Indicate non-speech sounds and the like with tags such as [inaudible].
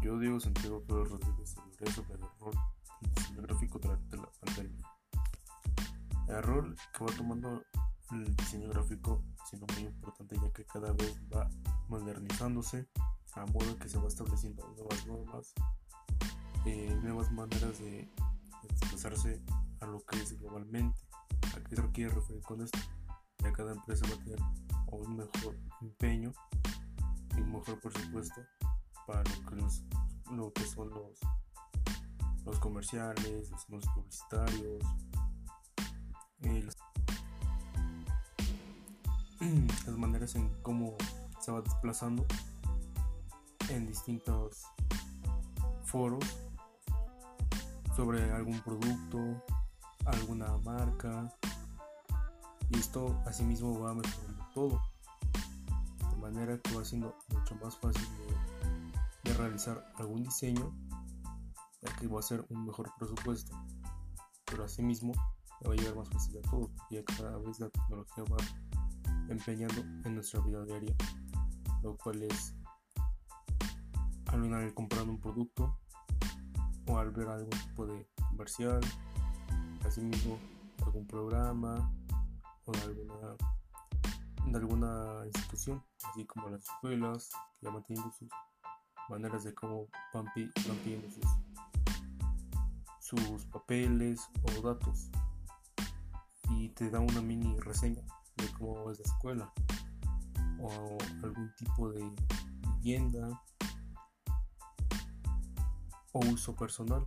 Yo digo Santiago Pedro Rodríguez hablaré sobre el rol del diseño gráfico durante la pandemia. El rol que va tomando el diseño gráfico siendo muy importante ya que cada vez va modernizándose a modo que se va estableciendo nuevas normas, eh, nuevas maneras de expresarse a lo que es globalmente. ¿A qué se quiere referir con esto? Ya cada empresa va a tener un mejor empeño y un mejor presupuesto para lo que, son los, los comerciales, los publicitarios, eh, [clears throat] las maneras en cómo se va desplazando en distintos foros sobre algún producto, alguna marca y esto asimismo va mejorando todo de manera que va siendo mucho más fácil realizar algún diseño ya que va a ser un mejor presupuesto. Pero asimismo va a llegar más fácil a todos ya que cada vez la tecnología va empeñando en nuestra vida diaria, lo cual es al comprando un producto o al ver algún tipo de comercial, asimismo algún programa o de alguna, de alguna institución, así como las escuelas que ya manteniendo sus maneras de cómo van, pidiendo sus, sus papeles o datos. Y te da una mini reseña de cómo es la escuela. O algún tipo de vivienda. O uso personal